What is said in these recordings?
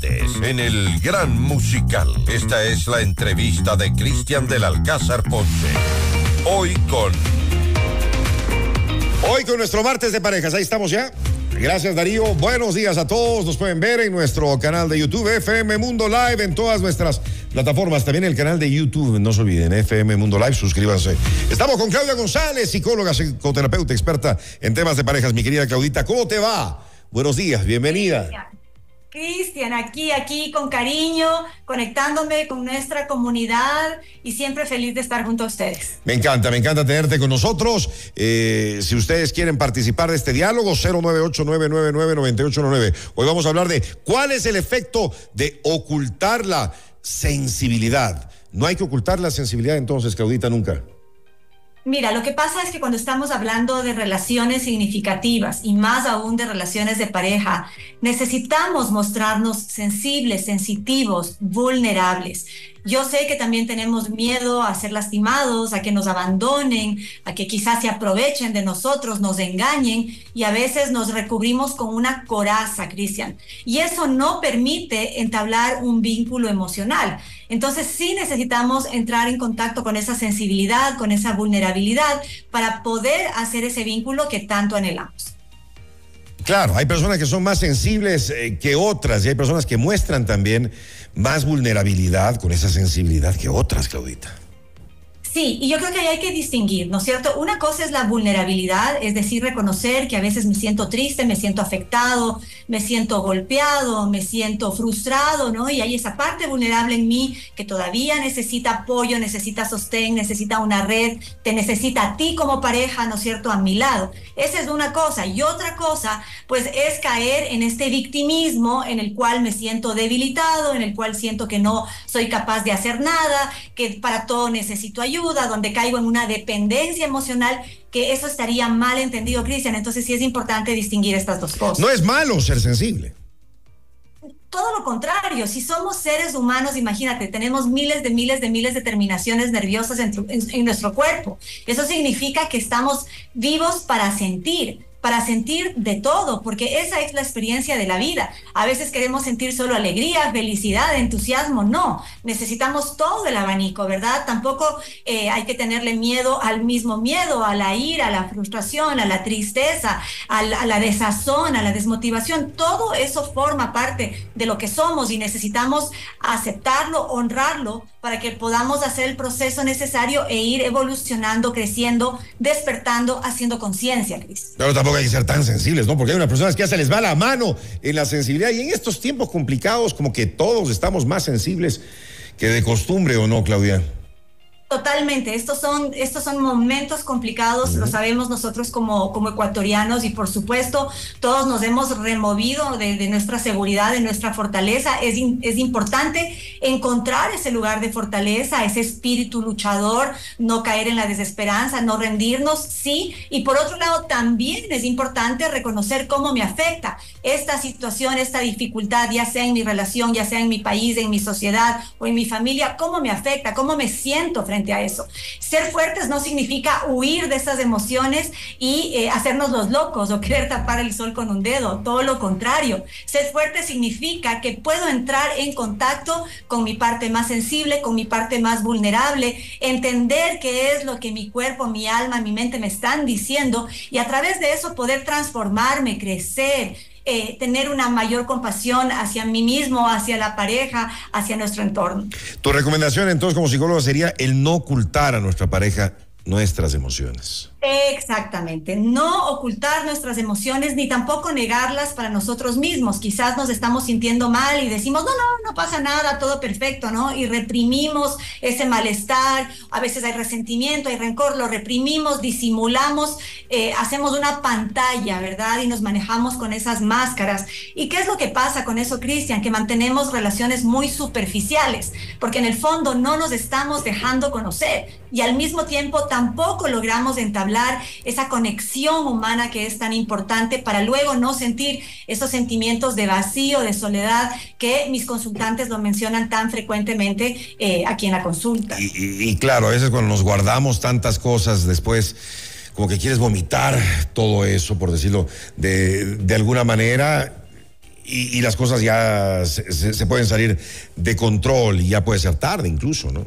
martes en el Gran Musical. Esta es la entrevista de Cristian del Alcázar Ponce. Hoy con... Hoy con nuestro martes de parejas, ahí estamos ya. Gracias Darío, buenos días a todos. Nos pueden ver en nuestro canal de YouTube FM Mundo Live en todas nuestras plataformas. También el canal de YouTube, no se olviden, FM Mundo Live, suscríbanse. Estamos con Claudia González, psicóloga, psicoterapeuta, experta en temas de parejas. Mi querida Claudita, ¿cómo te va? Buenos días, bienvenida. Cristian, aquí, aquí con cariño, conectándome con nuestra comunidad y siempre feliz de estar junto a ustedes. Me encanta, me encanta tenerte con nosotros. Eh, si ustedes quieren participar de este diálogo, 098-999-9899. Hoy vamos a hablar de cuál es el efecto de ocultar la sensibilidad. No hay que ocultar la sensibilidad entonces, Claudita, nunca. Mira, lo que pasa es que cuando estamos hablando de relaciones significativas y más aún de relaciones de pareja, necesitamos mostrarnos sensibles, sensitivos, vulnerables. Yo sé que también tenemos miedo a ser lastimados, a que nos abandonen, a que quizás se aprovechen de nosotros, nos engañen y a veces nos recubrimos con una coraza, Cristian. Y eso no permite entablar un vínculo emocional. Entonces sí necesitamos entrar en contacto con esa sensibilidad, con esa vulnerabilidad para poder hacer ese vínculo que tanto anhelamos. Claro, hay personas que son más sensibles eh, que otras y hay personas que muestran también más vulnerabilidad con esa sensibilidad que otras, Claudita. Sí, y yo creo que ahí hay que distinguir, ¿no es cierto? Una cosa es la vulnerabilidad, es decir, reconocer que a veces me siento triste, me siento afectado, me siento golpeado, me siento frustrado, ¿no? Y hay esa parte vulnerable en mí que todavía necesita apoyo, necesita sostén, necesita una red, te necesita a ti como pareja, ¿no es cierto?, a mi lado. Esa es una cosa. Y otra cosa, pues es caer en este victimismo en el cual me siento debilitado, en el cual siento que no soy capaz de hacer nada, que para todo necesito ayuda donde caigo en una dependencia emocional, que eso estaría mal entendido, Cristian. Entonces sí es importante distinguir estas dos cosas. No es malo ser sensible. Todo lo contrario, si somos seres humanos, imagínate, tenemos miles de miles de miles de terminaciones nerviosas en nuestro cuerpo. Eso significa que estamos vivos para sentir para sentir de todo, porque esa es la experiencia de la vida. A veces queremos sentir solo alegría, felicidad, entusiasmo, no, necesitamos todo el abanico, ¿verdad? Tampoco eh, hay que tenerle miedo al mismo miedo, a la ira, a la frustración, a la tristeza, a la, a la desazón, a la desmotivación, todo eso forma parte de lo que somos y necesitamos aceptarlo, honrarlo para que podamos hacer el proceso necesario e ir evolucionando, creciendo, despertando, haciendo conciencia, Cris. Pero tampoco hay que ser tan sensibles, ¿no? Porque hay unas personas que ya se les va la mano en la sensibilidad y en estos tiempos complicados como que todos estamos más sensibles que de costumbre, ¿o no, Claudia? Totalmente, estos son, estos son momentos complicados, lo sabemos nosotros como, como ecuatorianos y por supuesto todos nos hemos removido de, nuestra seguridad, de nuestra fortaleza. Es, es importante encontrar ese lugar de fortaleza, ese espíritu luchador, no caer en la desesperanza, no rendirnos, sí. Y por otro lado también es importante reconocer cómo me afecta esta situación, esta dificultad, ya sea en mi relación, ya sea en mi país, en mi sociedad o en mi familia, cómo me afecta, cómo me siento frente a eso. Ser fuertes no significa huir de esas emociones y eh, hacernos los locos o querer tapar el sol con un dedo, todo lo contrario. Ser fuerte significa que puedo entrar en contacto con mi parte más sensible, con mi parte más vulnerable, entender qué es lo que mi cuerpo, mi alma, mi mente me están diciendo y a través de eso poder transformarme, crecer, eh, tener una mayor compasión hacia mí mismo, hacia la pareja, hacia nuestro entorno. Tu recomendación entonces como psicólogo sería el no ocultar a nuestra pareja nuestras emociones. Exactamente, no ocultar nuestras emociones ni tampoco negarlas para nosotros mismos. Quizás nos estamos sintiendo mal y decimos, no, no, no pasa nada, todo perfecto, ¿no? Y reprimimos ese malestar, a veces hay resentimiento, hay rencor, lo reprimimos, disimulamos, eh, hacemos una pantalla, ¿verdad? Y nos manejamos con esas máscaras. ¿Y qué es lo que pasa con eso, Cristian? Que mantenemos relaciones muy superficiales, porque en el fondo no nos estamos dejando conocer y al mismo tiempo tampoco logramos entablar esa conexión humana que es tan importante para luego no sentir esos sentimientos de vacío, de soledad que mis consultantes lo mencionan tan frecuentemente eh, aquí en la consulta. Y, claro, a veces cuando nos guardamos tantas cosas después como que quieres vomitar todo eso, por decirlo de, de alguna manera, y, las cosas ya se, pueden salir de control y ya puede ser tarde incluso, ¿no?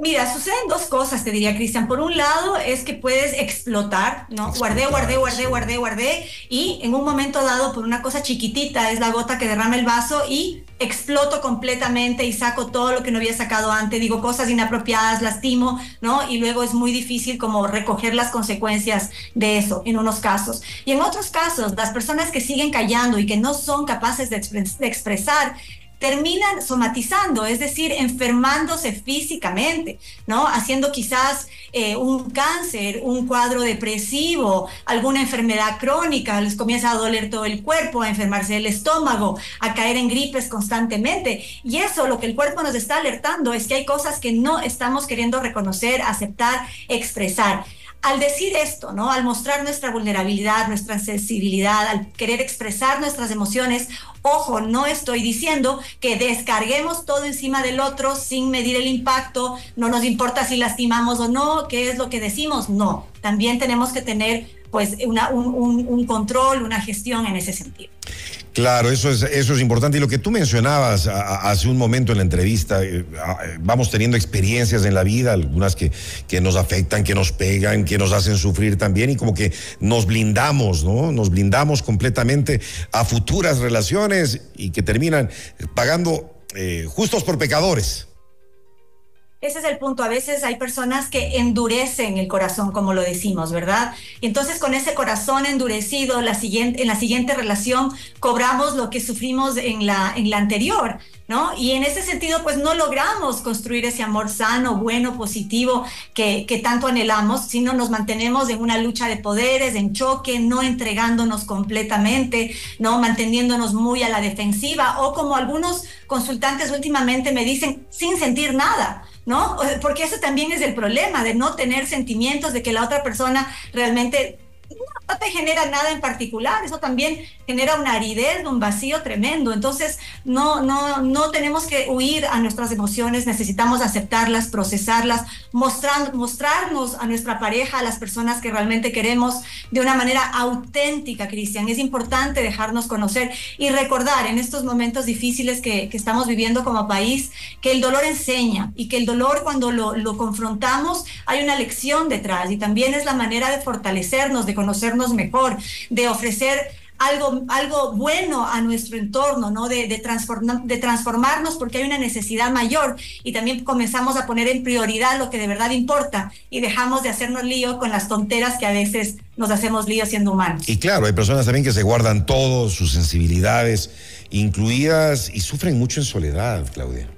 Mira, suceden dos cosas, te diría Cristian. Por un lado es que puedes explotar, ¿no? Guardé, guardé, guardé, guardé, guardé y en un momento dado por una cosa chiquitita es la gota que derrama el vaso y exploto completamente y saco todo lo que no había sacado antes, digo cosas inapropiadas, lastimo, ¿no? Y luego es muy difícil como recoger las consecuencias de eso en unos casos. Y en otros casos, las personas que siguen callando y que no son capaces de, de expresar terminan somatizando, es decir, enfermándose físicamente, ¿no? Haciendo quizás eh, un cáncer, un cuadro depresivo, alguna enfermedad crónica, les comienza a doler todo el cuerpo, a enfermarse el estómago, a caer en gripes constantemente. Y eso lo que el cuerpo nos está alertando es que hay cosas que no estamos queriendo reconocer, aceptar, expresar al decir esto, ¿no? Al mostrar nuestra vulnerabilidad, nuestra sensibilidad, al querer expresar nuestras emociones, ojo, no estoy diciendo que descarguemos todo encima del otro sin medir el impacto, no nos importa si lastimamos o no, qué es lo que decimos, no. También tenemos que tener pues un control, una gestión en ese sentido. Claro, eso es, eso es importante. Y lo que tú mencionabas hace un momento en la entrevista, eh, vamos teniendo experiencias en la vida, algunas que, que nos afectan, que nos pegan, que nos hacen sufrir también, y como que nos blindamos, ¿no? Nos blindamos completamente a futuras relaciones y que terminan pagando eh, justos por pecadores. Ese es el punto. A veces hay personas que endurecen el corazón, como lo decimos, ¿verdad? Y entonces con ese corazón endurecido, en la siguiente relación cobramos lo que sufrimos en la, en la anterior, ¿no? Y en ese sentido, pues no logramos construir ese amor sano, bueno, positivo que, que tanto anhelamos, sino nos mantenemos en una lucha de poderes, en choque, no entregándonos completamente, ¿no? Manteniéndonos muy a la defensiva o como algunos consultantes últimamente me dicen, sin sentir nada. ¿No? Porque eso también es el problema de no tener sentimientos de que la otra persona realmente no te genera nada en particular, eso también genera una aridez, un vacío tremendo. Entonces, no, no, no tenemos que huir a nuestras emociones, necesitamos aceptarlas, procesarlas, mostrar, mostrarnos a nuestra pareja, a las personas que realmente queremos de una manera auténtica, Cristian. Es importante dejarnos conocer y recordar en estos momentos difíciles que, que, estamos viviendo como país que el dolor enseña y que el dolor cuando lo, lo confrontamos hay una lección detrás y también es la manera de fortalecernos, de conocernos mejor, de ofrecer algo, algo bueno a nuestro entorno, ¿no? De, de, de transformarnos porque hay una necesidad mayor y también comenzamos a poner en prioridad lo que de verdad importa y dejamos de hacernos lío con las tonteras que a veces nos hacemos lío siendo humanos. Y claro, hay personas también que se guardan todo, sus sensibilidades incluidas y sufren mucho en soledad, Claudia.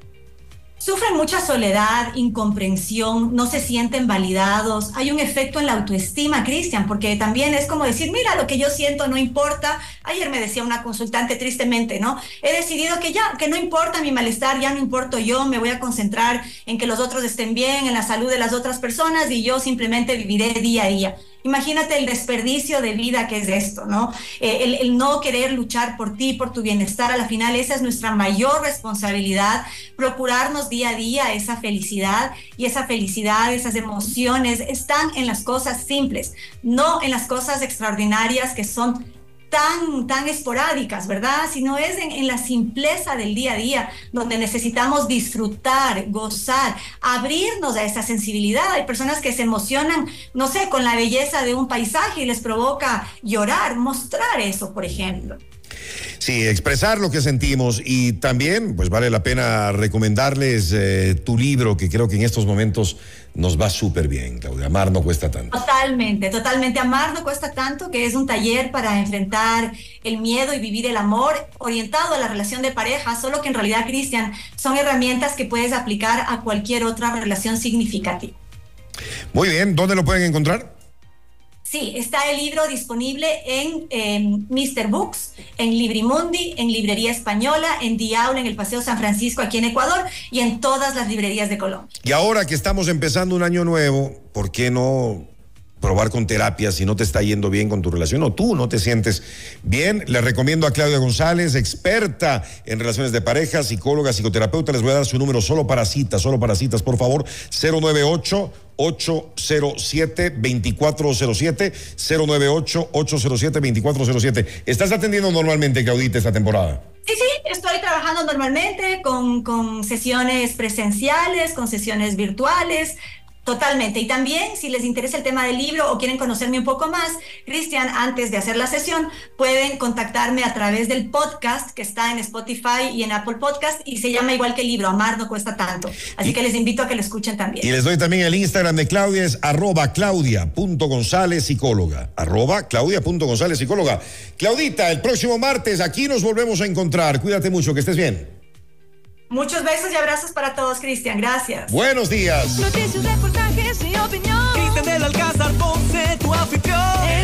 Sufren mucha soledad, incomprensión, no se sienten validados. Hay un efecto en la autoestima, Cristian, porque también es como decir, mira, lo que yo siento no importa. Ayer me decía una consultante tristemente, ¿no? He decidido que ya, que no importa mi malestar, ya no importo yo, me voy a concentrar en que los otros estén bien, en la salud de las otras personas y yo simplemente viviré día a día. Imagínate el desperdicio de vida que es esto, ¿no? Eh, el, no querer luchar por ti, por tu bienestar, a la final esa es nuestra mayor responsabilidad, procurarnos día a día esa felicidad y esa felicidad, esas emociones están en las cosas simples, no en las cosas extraordinarias que son tan, tan esporádicas, ¿verdad? Sino es en, la simpleza del día a día, donde necesitamos disfrutar, gozar, abrirnos a esa sensibilidad. Hay personas que se emocionan, no sé, con la belleza de un paisaje y les provoca llorar, mostrar eso, por ejemplo. Sí, expresar lo que sentimos y también, pues vale la pena recomendarles eh, tu libro, que creo que en estos momentos nos va súper bien, Claudia. Amar no cuesta tanto. Totalmente, totalmente. Amar no cuesta tanto, que es un taller para enfrentar el miedo y vivir el amor orientado a la relación de pareja, solo que en realidad, Cristian, son herramientas que puedes aplicar a cualquier otra relación significativa. Muy bien, ¿dónde lo pueden encontrar? Sí, está el libro disponible en eh, Mr. Books, en Librimundi, en Librería Española, en Diaula, en el Paseo San Francisco, aquí en Ecuador, y en todas las librerías de Colombia. Y ahora que estamos empezando un año nuevo, ¿por qué no probar con terapia si no te está yendo bien con tu relación o tú no te sientes bien. Le recomiendo a Claudia González, experta en relaciones de pareja, psicóloga, psicoterapeuta. Les voy a dar su número solo para citas, solo para citas, por favor. 098 807 2407 098 807 2407. ¿Estás atendiendo normalmente, Claudita, esta temporada? Sí, sí, estoy trabajando normalmente con, con sesiones presenciales, con sesiones virtuales, Totalmente. Y también, si les interesa el tema del libro o quieren conocerme un poco más, Cristian, antes de hacer la sesión, pueden contactarme a través del podcast que está en Spotify y en Apple Podcast y se llama igual que el libro, Amar no cuesta tanto. Así que les invito a que lo escuchen también. Y les doy también el Instagram de Claudia, es arroba claudia.gonzález psicóloga. Arroba claudia.gonzález psicóloga. Claudita, el próximo martes aquí nos volvemos a encontrar. Cuídate mucho, que estés bien. Muchos besos y abrazos para todos, Cristian. Gracias. Buenos días. Noticias, reportajes y opinión. Cristian del Alcázar Ponce, tu anfitrión.